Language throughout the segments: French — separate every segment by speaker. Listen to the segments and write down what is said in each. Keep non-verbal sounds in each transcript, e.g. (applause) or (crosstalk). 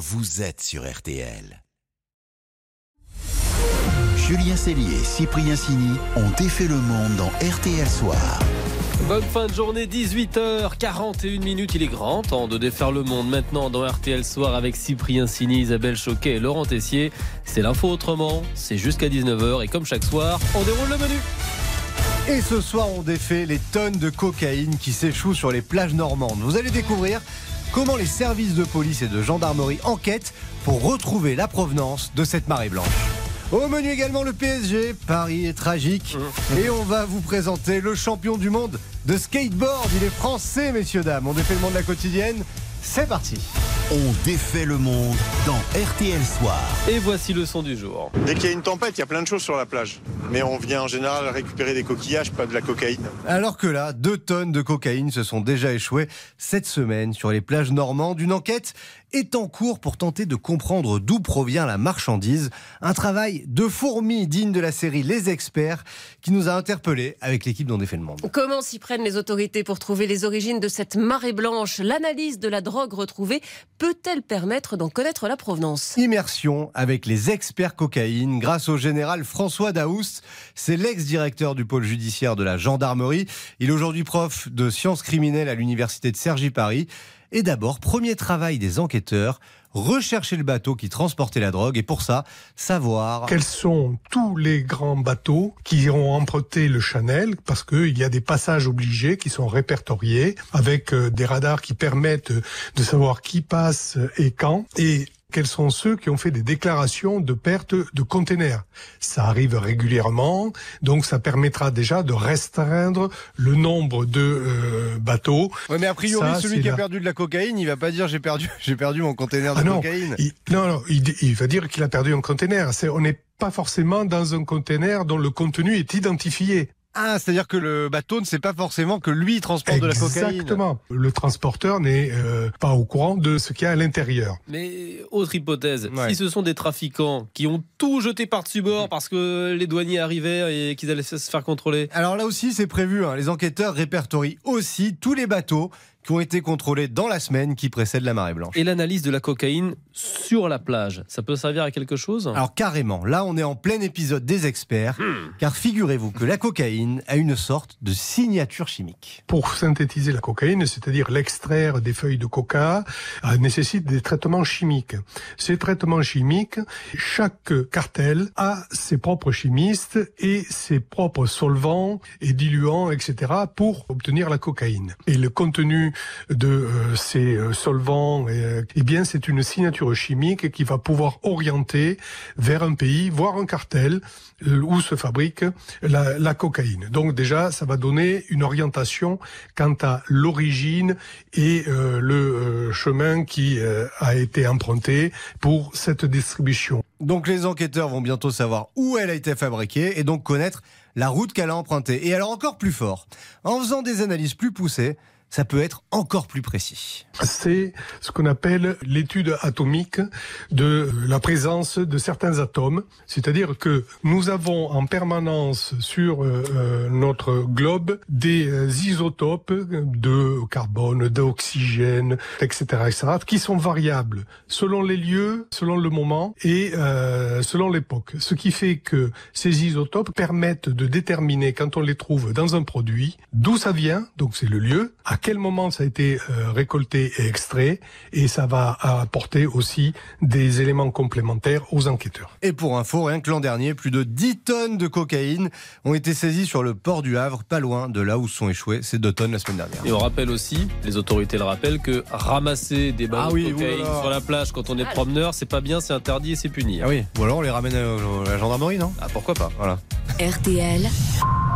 Speaker 1: vous êtes sur RTL. Julien Cellier et Cyprien Sini ont défait le monde dans RTL Soir.
Speaker 2: Bonne fin de journée, 18h41 minutes. Il est grand temps de défaire le monde maintenant dans RTL Soir avec Cyprien Sini, Isabelle Choquet et Laurent Tessier. C'est l'info autrement, c'est jusqu'à 19h et comme chaque soir, on déroule le menu.
Speaker 3: Et ce soir, on défait les tonnes de cocaïne qui s'échouent sur les plages normandes. Vous allez découvrir comment les services de police et de gendarmerie enquêtent pour retrouver la provenance de cette marée blanche. Au menu également le PSG, Paris est tragique. Et on va vous présenter le champion du monde de skateboard. Il est français, messieurs, dames. On défait le monde de la quotidienne. C'est parti.
Speaker 1: On défait le monde dans RTL Soir.
Speaker 2: Et voici le son du jour.
Speaker 4: Dès qu'il y a une tempête, il y a plein de choses sur la plage. Mais on vient en général récupérer des coquillages, pas de la cocaïne.
Speaker 3: Alors que là, deux tonnes de cocaïne se sont déjà échouées cette semaine sur les plages normandes. Une enquête est en cours pour tenter de comprendre d'où provient la marchandise. Un travail de fourmi digne de la série Les Experts qui nous a interpellés avec l'équipe dont défait le monde.
Speaker 5: Comment s'y prennent les autorités pour trouver les origines de cette marée blanche? L'analyse de la drogue retrouvée peut-elle permettre d'en connaître la provenance?
Speaker 3: Immersion avec les experts cocaïne grâce au général François Daoust. C'est l'ex-directeur du pôle judiciaire de la gendarmerie. Il est aujourd'hui prof de sciences criminelles à l'université de Cergy-Paris. Et d'abord, premier travail des enquêteurs, rechercher le bateau qui transportait la drogue et pour ça, savoir...
Speaker 6: Quels sont tous les grands bateaux qui ont emprunté le Chanel parce qu'il y a des passages obligés qui sont répertoriés avec euh, des radars qui permettent de savoir qui passe et quand. Et quels sont ceux qui ont fait des déclarations de perte de containers. Ça arrive régulièrement, donc ça permettra déjà de restreindre le nombre de euh, bateaux.
Speaker 3: Ouais, mais a priori,
Speaker 6: Ça,
Speaker 3: celui qui a perdu de la cocaïne, il va pas dire j'ai perdu, (laughs) j'ai perdu mon conteneur de
Speaker 6: Ah non,
Speaker 3: cocaïne.
Speaker 6: il, non, non, il, il va dire qu'il a perdu un container. C'est, on n'est pas forcément dans un container dont le contenu est identifié.
Speaker 3: Ah, c'est-à-dire que le bateau ne sait pas forcément que lui transporte de la cocaïne.
Speaker 6: Exactement. Le transporteur n'est euh, pas au courant de ce qu'il y a à l'intérieur.
Speaker 2: Mais autre hypothèse,
Speaker 3: Ouais.
Speaker 2: si ce sont des trafiquants qui ont tout jeté par-dessus bord parce que les douaniers arrivaient et qu'ils allaient se faire contrôler.
Speaker 3: Alors là aussi, c'est prévu. hein. Les enquêteurs répertorient aussi tous les bateaux qui ont été contrôlés dans la semaine qui précède la marée blanche.
Speaker 2: Et l'analyse de la cocaïne sur la plage, ça peut servir à quelque chose?
Speaker 3: Alors carrément, là on est en plein épisode des experts,
Speaker 2: Hmm.
Speaker 3: car figurez-vous que la cocaïne a une sorte de signature chimique.
Speaker 6: Pour synthétiser la cocaïne, c'est-à-dire l'extraire des feuilles de coca, euh, nécessite des traitements chimiques. Ces traitements chimiques, chaque cartel a ses propres chimistes et ses propres solvants et diluants, etc., pour obtenir la cocaïne. Et le contenu de euh, ces euh, solvants, euh, eh bien, c'est une signature chimique qui va pouvoir orienter vers un pays, voire un cartel, euh, où se fabrique la, la cocaïne. Donc déjà, ça va donner une orientation quant à l'origine et euh, le chemin qui euh, a été emprunté pour cette distribution.
Speaker 3: Donc les enquêteurs vont bientôt savoir où elle a été fabriquée et donc connaître la route qu'elle a empruntée. Et alors encore plus fort, en faisant des analyses plus poussées, ça peut être encore plus précis.
Speaker 6: C'est ce qu'on appelle l'étude atomique de la présence de certains atomes. C'est-à-dire que nous avons en permanence sur euh, euh, notre globe des euh, isotopes de carbone, d'oxygène, etc., etc., qui sont variables selon les lieux, selon le moment et selon l'époque. Ce qui fait que ces isotopes permettent de déterminer quand on les trouve dans un produit d'où ça vient, donc c'est le lieu, quel moment ça a été euh, récolté et extrait, et ça va apporter aussi des éléments complémentaires aux enquêteurs.
Speaker 3: Et pour info, rien que l'an dernier, plus de 10 tonnes de cocaïne ont été saisies sur le port du Havre, pas loin de là où sont échouées ces 2 tonnes la semaine dernière.
Speaker 2: Et on rappelle aussi, les autorités le rappellent, que ramasser des ballons
Speaker 3: Ah oui,
Speaker 2: de cocaïne sur la plage quand on est promeneur, c'est pas bien, c'est interdit et c'est puni.
Speaker 3: Ah oui, ou alors on les ramène à la gendarmerie, non?
Speaker 2: Ah, pourquoi pas
Speaker 3: Voilà.
Speaker 5: RTL,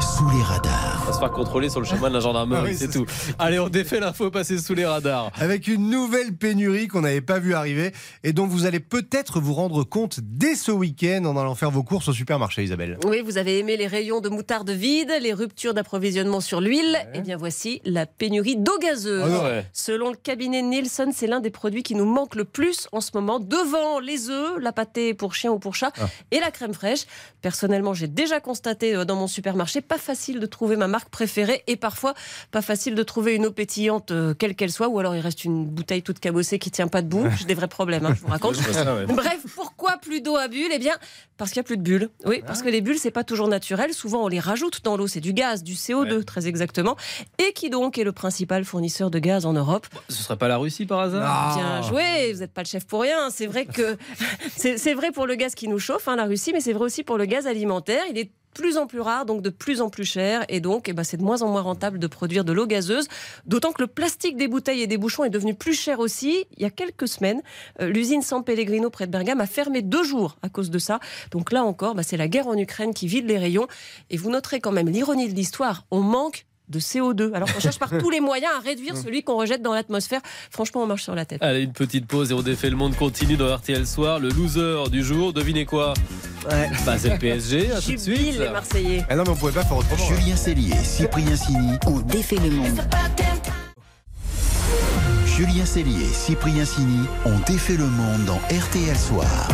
Speaker 1: Sous les radars.
Speaker 2: On va se faire contrôler sur le chemin de la gendarmerie,
Speaker 3: Ah oui,
Speaker 2: c'est
Speaker 3: c'est
Speaker 2: tout. Allez, on défait l'info passer sous les radars.
Speaker 3: Avec une nouvelle pénurie qu'on n'avait pas vu arriver et dont vous allez peut-être vous rendre compte dès ce week-end en allant faire vos courses au supermarché, Isabelle.
Speaker 5: oui, vous avez aimé les rayons de moutarde vide, les ruptures d'approvisionnement sur l'huile. Eh bien, voici la pénurie d'eau gazeuse.
Speaker 2: Ah ouais.
Speaker 5: Selon le cabinet Nielsen, c'est l'un des produits qui nous manque le plus en ce moment, devant les œufs, la pâtée pour chien ou pour chat
Speaker 3: Ah.
Speaker 5: et la crème fraîche. Personnellement, j'ai déjà constaté euh, dans mon supermarché pas facile de trouver ma marque préférée et parfois pas facile de trouver une eau pétillante, euh, quelle qu'elle soit, ou alors il reste une bouteille toute cabossée qui tient pas debout. J'ai des vrais problèmes, hein, je vous raconte. (laughs) Bref, pourquoi plus d'eau à bulles? Eh bien, parce qu'il n'y a plus de bulles. Oui, parce que les bulles, c'est pas toujours naturel. Souvent, on les rajoute dans l'eau. C'est du gaz, du CO2, très exactement. Et qui donc est le principal fournisseur de gaz en Europe?
Speaker 2: Ce serait pas la Russie par hasard?
Speaker 5: Bien joué, vous n'êtes pas le chef pour rien. C'est vrai que (laughs) c'est vrai pour le gaz qui nous chauffe, hein, la Russie, mais c'est vrai aussi pour le gaz alimentaire. Il est plus en plus rare, donc de plus en plus cher, et donc eh ben, c'est de moins en moins rentable de produire de l'eau gazeuse. D'autant que le plastique des bouteilles et des bouchons est devenu plus cher aussi. Il y a quelques semaines, euh, l'usine San Pellegrino près de Bergame a fermé deux jours à cause de ça. Donc là encore, bah, c'est la guerre en Ukraine qui vide les rayons. Et vous noterez quand même l'ironie de l'histoire. On manque de CO2. Alors qu'on cherche par (laughs) tous les moyens à réduire celui qu'on rejette dans l'atmosphère. Franchement, on marche sur la tête.
Speaker 2: Allez, une petite pause et on défait le monde continue dans RTL Soir. Le loser du jour, devinez quoi
Speaker 3: Ouais.
Speaker 2: Bah, c'est le PSG, à tout de
Speaker 5: Jubile
Speaker 2: suite.
Speaker 5: les Marseillais.
Speaker 3: Ah non, mais on pouvait pas faire autrement. hein.
Speaker 1: Julien Cellier, Cyprien Sini.
Speaker 7: On défait le monde.
Speaker 1: Julien Cellier, Cyprien Sini ont défait le monde dans RTL Soir.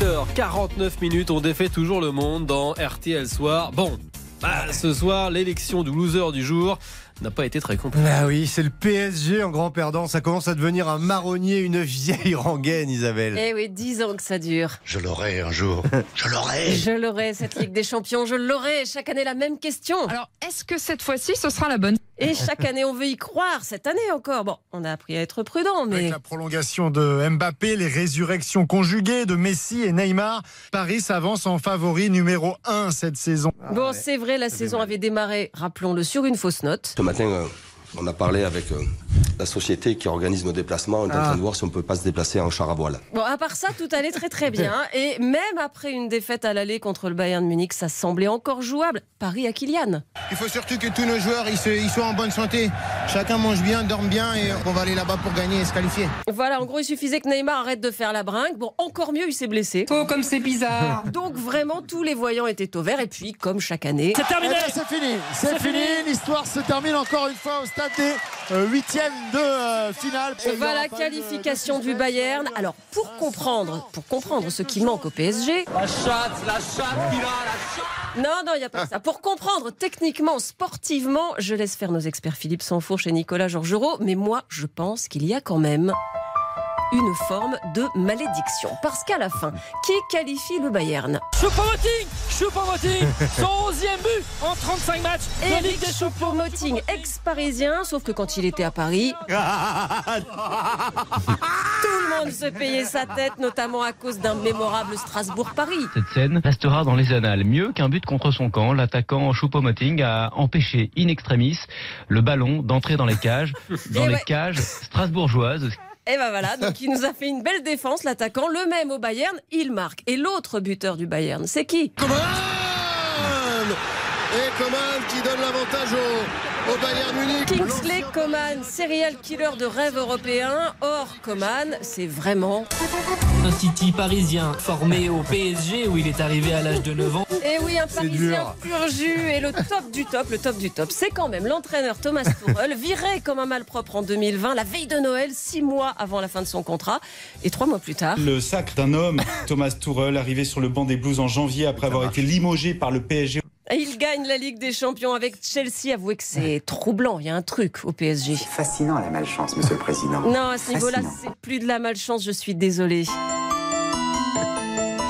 Speaker 2: 18h49 minutes, on défait toujours le monde dans RTL Soir. Bon, bah, ce soir, l'élection du loser du jour n'a pas été très compliquée.
Speaker 3: Ah oui, c'est le PSG en grand perdant. Ça commence à devenir un marronnier, une vieille rengaine, Isabelle.
Speaker 5: Eh oui, 10 ans que ça dure.
Speaker 8: Je l'aurai un jour. (laughs) Je l'aurai.
Speaker 5: Je l'aurai, cette Ligue des Champions, je l'aurai. Chaque année, la même question.
Speaker 9: Alors, est-ce que cette fois-ci, ce sera la bonne?
Speaker 5: Et chaque année, on veut y croire. Cette année encore. Bon, on a appris à être prudent, mais.
Speaker 10: Avec la prolongation de Mbappé, les résurrections conjuguées de Messi et Neymar, Paris s'avance en favori numéro 1 cette saison.
Speaker 5: Bon, c'est vrai, la saison avait démarré, rappelons-le, sur une fausse note.
Speaker 11: Ce matin, euh, on a parlé avec euh, la société qui organise nos déplacements. On est en train de voir si on peut pas se déplacer en char à voile.
Speaker 5: Bon, à part ça, tout allait très très bien. (laughs) Et même après une défaite à l'aller contre le Bayern de Munich, ça semblait encore jouable. Paris à Kylian.
Speaker 8: Il faut surtout que tous nos joueurs ils, se- ils soient en bonne santé. Chacun mange bien, dorme bien et on va aller là-bas pour gagner et se qualifier.
Speaker 5: Voilà, en gros, il suffisait que Neymar arrête de faire la brinque. Bon, encore mieux, il s'est blessé.
Speaker 9: Oh, comme c'est bizarre (laughs)
Speaker 5: Donc vraiment, tous les voyants étaient au vert. Et puis, comme chaque année,
Speaker 10: Eh ben, c'est fini, c'est fini. L'histoire se termine encore une fois au stade des euh, huitièmes de euh, finale.
Speaker 5: Voilà,
Speaker 10: pas
Speaker 5: qualification du Bayern. Alors, pour comprendre, pour comprendre ce qui manque au PSG. La chatte, la chatte Non, non, il n'y a pas que ça. Pour comprendre techniquement, sportivement, je laisse faire nos experts Philippe Sansfourche et Nicolas Georgerot. Mais moi, je pense qu'il y a quand même une forme de malédiction. Parce qu'à la fin, qui qualifie le Bayern?
Speaker 12: Choupo-Moting Choupo-Moting (laughs) Son 11e but en 35 matchs de Ligue
Speaker 5: Eric
Speaker 12: des Champions
Speaker 5: Choupo-Moting, ex-parisien, sauf que quand il était à Paris, (laughs) tout le monde se payait sa tête, notamment à cause d'un mémorable Strasbourg-Paris.
Speaker 13: Cette scène restera dans les annales. Mieux qu'un but contre son camp, l'attaquant Choupo-Moting a empêché in extremis le ballon d'entrer dans les cages, (laughs) dans
Speaker 5: Et
Speaker 13: les
Speaker 5: ouais.
Speaker 13: cages strasbourgeoises.
Speaker 5: Et ben voilà, donc il nous a fait une belle défense, l'attaquant, le même au Bayern, il marque. Et l'autre buteur du Bayern, c'est qui?
Speaker 8: Coman Et Coman qui donne l'avantage au, au Bayern Munich.
Speaker 5: Kingsley Coman, serial killer de rêve européen. Or, Coman, c'est vraiment
Speaker 12: Un City parisien formé au PSG où il est arrivé à l'âge de 9 ans.
Speaker 5: Et oui, un Parisien
Speaker 3: dur.
Speaker 5: pur jus et le top du top, le top du top. C'est quand même l'entraîneur Thomas Tuchel, (laughs) viré comme un malpropre en 2020, la veille de Noël, six mois avant la fin de son contrat. Et trois mois plus tard,
Speaker 10: Le sacre d'un homme, Thomas Tourel, arrivé sur le banc des Blues en janvier après avoir été limogé par le PSG.
Speaker 5: il gagne la Ligue des Champions avec Chelsea. Avouez que c'est troublant, il y a un truc au PSG.
Speaker 7: Fascinant la malchance, monsieur le président.
Speaker 5: Non, à ce niveau-là, c'est plus de la malchance, je suis désolée.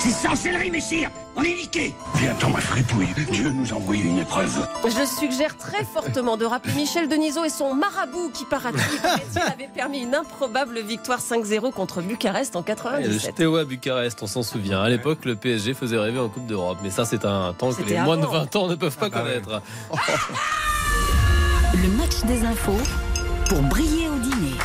Speaker 8: C'est sorcellerie, messire On est niqué Viens-t'en, ma fripouille. Dieu nous a envoyé une épreuve.
Speaker 5: Je suggère très fortement de rappeler Michel Denisot et son marabout qui, paraît-il, (laughs) paraît-il, avait permis une improbable victoire 5-0 contre Bucarest en
Speaker 2: Et le
Speaker 5: 97.
Speaker 2: Steaua Bucarest, on s'en souvient. À l'époque, le PSG faisait rêver en Coupe d'Europe. Mais ça, c'est un temps que les moins de
Speaker 5: avant.
Speaker 2: 20 ans ne peuvent pas connaître. (laughs)
Speaker 7: Le match des infos pour briller.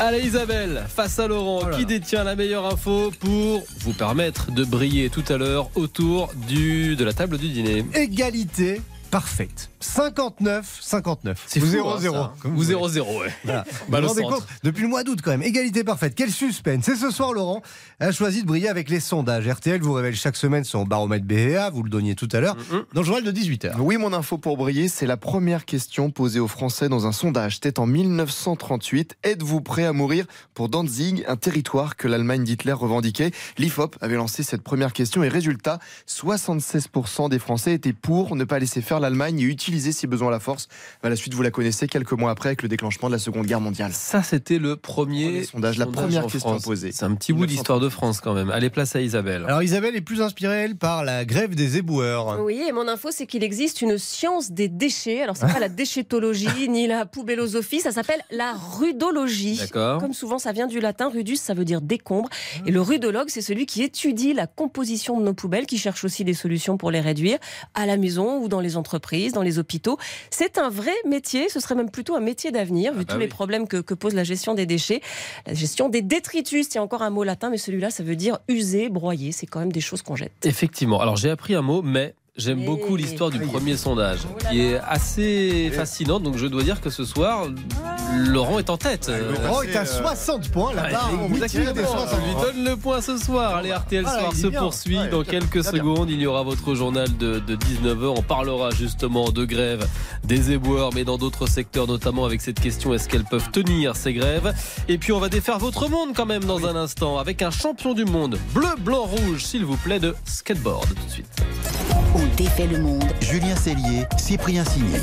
Speaker 2: Allez Isabelle, face à Laurent, qui détient la meilleure info pour vous permettre de briller tout à l'heure autour du, de la table du dîner
Speaker 3: Égalité parfaite. 59-59.
Speaker 2: C'est
Speaker 3: Ou
Speaker 2: fou,
Speaker 3: 0-0.
Speaker 2: hein,
Speaker 3: vous voulez.
Speaker 2: 0-0, ouais.
Speaker 3: Voilà. (laughs) Vous
Speaker 2: Balle
Speaker 3: vous
Speaker 2: au
Speaker 3: rendez
Speaker 2: centre.
Speaker 3: compte Depuis le mois d'août, quand même. Égalité parfaite. Quel suspense. Et ce soir, Laurent a choisi de briller avec les sondages. RTL vous révèle chaque semaine son baromètre BVA. Vous le donniez tout à l'heure. Dans le journal de 18h.
Speaker 14: Oui, mon info pour briller, c'est la première question posée aux Français dans un sondage. C'était en 1938. Êtes-vous prêt à mourir pour Danzig, un territoire que l'Allemagne d'Hitler revendiquait? L'IFOP avait lancé cette première question et résultat, 76% des Français étaient pour ne pas laisser faire l'Allemagne et utiliser utiliser si besoin la force. Bah, la suite, vous la connaissez quelques mois après avec le déclenchement de la Seconde Guerre mondiale.
Speaker 2: Ça, c'était le premier,
Speaker 14: Premier sondage, la première question
Speaker 2: France.
Speaker 14: posée.
Speaker 2: C'est un petit bout d'histoire de France quand même. Allez, place à Isabelle.
Speaker 3: Alors Isabelle est plus inspirée, elle, par la grève des éboueurs.
Speaker 5: Oui, et mon info, c'est qu'il existe une science des déchets. Alors, c'est pas la (laughs) déchétologie ni la poubellosophie, ça s'appelle la rudologie.
Speaker 2: D'accord.
Speaker 5: Comme souvent, ça vient du latin rudus, ça veut dire décombre. Et le rudologue, c'est celui qui étudie la composition de nos poubelles, qui cherche aussi des solutions pour les réduire, à la maison ou dans les entreprises, dans les hôpitaux. C'est un vrai métier, ce serait même plutôt un métier d'avenir, vu
Speaker 2: bah
Speaker 5: tous les problèmes que, que pose la gestion des déchets. La gestion des détritus, a encore un mot latin, mais celui-là, ça veut dire user, broyer. C'est quand même des choses qu'on jette.
Speaker 2: Effectivement. Alors, j'ai appris un mot, mais. J'aime
Speaker 5: Mais-
Speaker 2: beaucoup l'histoire du premier sondage, qui est assez fascinante. Donc, je dois dire que ce soir, Laurent est en tête. Euh,
Speaker 3: Laurent est à 60 points là-bas.
Speaker 2: Ah,
Speaker 3: au huitième des
Speaker 2: exactement.
Speaker 3: 60
Speaker 2: On lui
Speaker 3: points.
Speaker 2: donne le point ce soir. Allez, RTL
Speaker 3: Ah,
Speaker 2: Soir se
Speaker 3: bien.
Speaker 2: poursuit.
Speaker 3: Ouais,
Speaker 2: Dans quelques
Speaker 3: bien.
Speaker 2: secondes, il y aura votre journal de, de 19h. On parlera justement de grève des éboueurs, mais dans d'autres secteurs, notamment avec cette question est-ce qu'elles peuvent tenir ces grèves? Et puis, on va défaire votre monde quand même dans un instant avec un champion du monde bleu, blanc, rouge, s'il vous plaît, de skateboard. Tout de suite.
Speaker 7: On défait le monde.
Speaker 1: Julien Cellier, Cyprien Signé.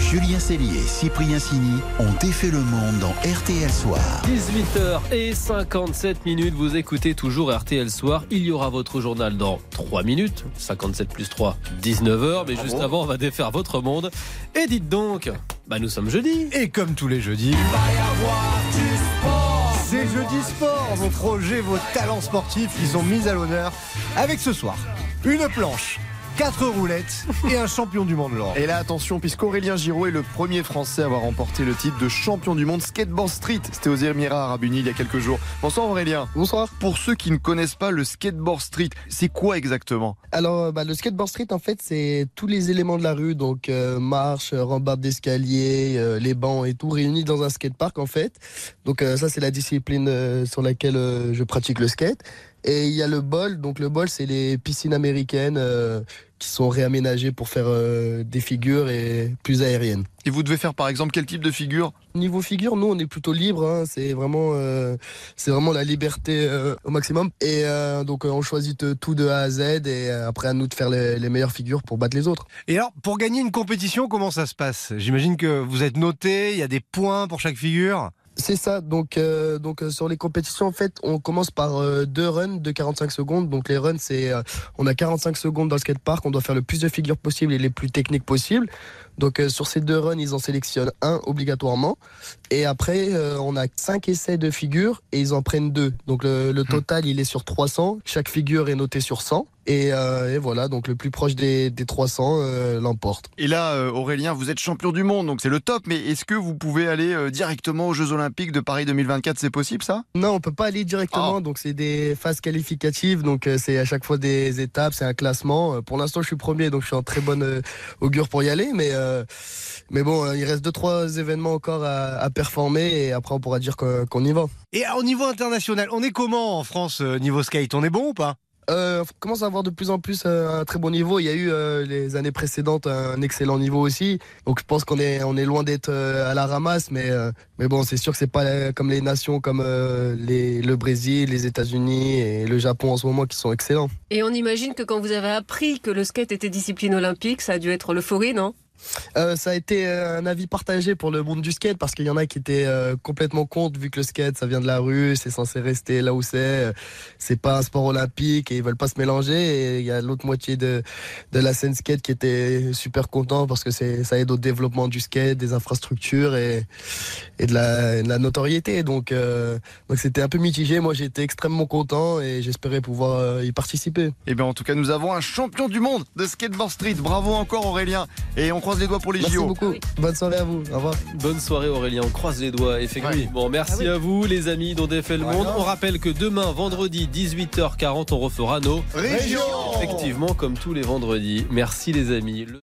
Speaker 1: Julien Cellier et Cyprien Sini ont défait le monde dans RTL Soir.
Speaker 2: 18h57 minutes, vous écoutez toujours RTL Soir. Il y aura votre journal dans 3 minutes. 57 plus 3, 19h. Mais juste avant, on va défaire votre monde. Et dites donc, bah nous sommes jeudi.
Speaker 3: Et comme tous les jeudis, c'est jeudi sport, vos projets, vos talents sportifs qui sont mis à l'honneur avec ce soir une planche, quatre roulettes et un champion du monde, Laurent.
Speaker 14: Et là, attention, puisqu'Aurélien Giraud est le premier Français à avoir remporté le titre de champion du monde skateboard street. C'était aux Émirats Arabes Unis il y a quelques jours. Bonsoir Aurélien. Bonsoir. Pour ceux qui ne connaissent pas le skateboard street, c'est quoi exactement?
Speaker 15: Alors, euh, bah, le skateboard street, en fait, c'est tous les éléments de la rue, donc euh, marche, euh, rambarde d'escalier, euh, les bancs et tout, réunis dans un skatepark, en fait. Donc, euh, ça, c'est la discipline euh, sur laquelle euh, je pratique le skate. Et il y a le bol. Donc, le bol, c'est les piscines américaines euh, qui sont réaménagées pour faire euh, des figures et plus aériennes.
Speaker 14: Et vous devez faire par exemple quel type de figure?
Speaker 15: Niveau figure, nous on est plutôt libre. hein. C'est vraiment, euh, c'est vraiment la liberté euh, au maximum. Et euh, donc euh, on choisit tout de A à Z et euh, après à nous de faire les, les meilleures figures pour battre les autres.
Speaker 3: Et alors, pour gagner une compétition, comment ça se passe? J'imagine que vous êtes noté, il y a des points pour chaque figure.
Speaker 15: C'est ça. Donc, euh, donc euh, sur les compétitions, en fait, on commence par euh, deux runs de 45 secondes. Donc les runs, c'est euh, on a 45 secondes dans le skatepark. On doit faire le plus de figures possible et les plus techniques possibles. Donc euh, sur ces deux runs, ils en sélectionnent un obligatoirement. Et après, euh, on a cinq essais de figures et ils en prennent deux. Donc le, le total, il est sur 300. Chaque figure est notée sur 100. Et, euh, et voilà, donc le plus proche des, des 300 euh, l'emporte.
Speaker 14: Et là, Aurélien, vous êtes champion du monde, donc c'est le top. Mais est-ce que vous pouvez aller directement aux Jeux Olympiques de Paris 2024 C'est possible ça?
Speaker 15: Non, on peut pas aller directement. Donc c'est des phases qualificatives. Donc c'est à chaque fois des étapes, c'est un classement. Pour l'instant, je suis premier, donc je suis en très bonne augure pour y aller. Mais euh, mais bon, euh, il reste deux trois événements encore à, à performer et après on pourra dire qu'on y va.
Speaker 3: Et au niveau international, on est comment en France euh, niveau skate? On est bon ou pas?
Speaker 15: Euh, on commence à avoir de plus en plus un très bon niveau. Il y a eu euh, les années précédentes un excellent niveau aussi. Donc je pense qu'on est on est loin d'être euh, à la ramasse, mais euh, mais bon, c'est sûr que c'est pas euh, comme les nations comme euh, les, le Brésil, les États-Unis et le Japon en ce moment qui sont excellents.
Speaker 5: Et on imagine que quand vous avez appris que le skate était discipline olympique, ça a dû être l'euphorie, non?
Speaker 15: Euh, ça a été euh, un avis partagé pour le monde du skate parce qu'il y en a qui étaient euh, complètement contre vu que le skate ça vient de la rue, c'est censé rester là où c'est, c'est pas un sport olympique et ils veulent pas se mélanger et il y a l'autre moitié de, de la scène skate qui était super content parce que ça aide au développement du skate, des infrastructures et, et de, la, notoriété donc donc c'était un peu mitigé. Moi j'étais extrêmement content et j'espérais pouvoir y participer.
Speaker 14: Eh bien, en tout cas, nous avons un champion du monde de skateboard street. Bravo encore, Aurélien. Et on croise les doigts pour les
Speaker 15: Merci
Speaker 14: JO.
Speaker 15: beaucoup. Bonne soirée à vous. Au revoir.
Speaker 2: Bonne soirée Aurélien, on croise les doigts effectivement. Merci à vous les amis dont défait le monde. On rappelle que demain vendredi 18h40 on refera nos
Speaker 3: Régions.
Speaker 2: Effectivement comme tous les vendredis. Merci les amis. Le-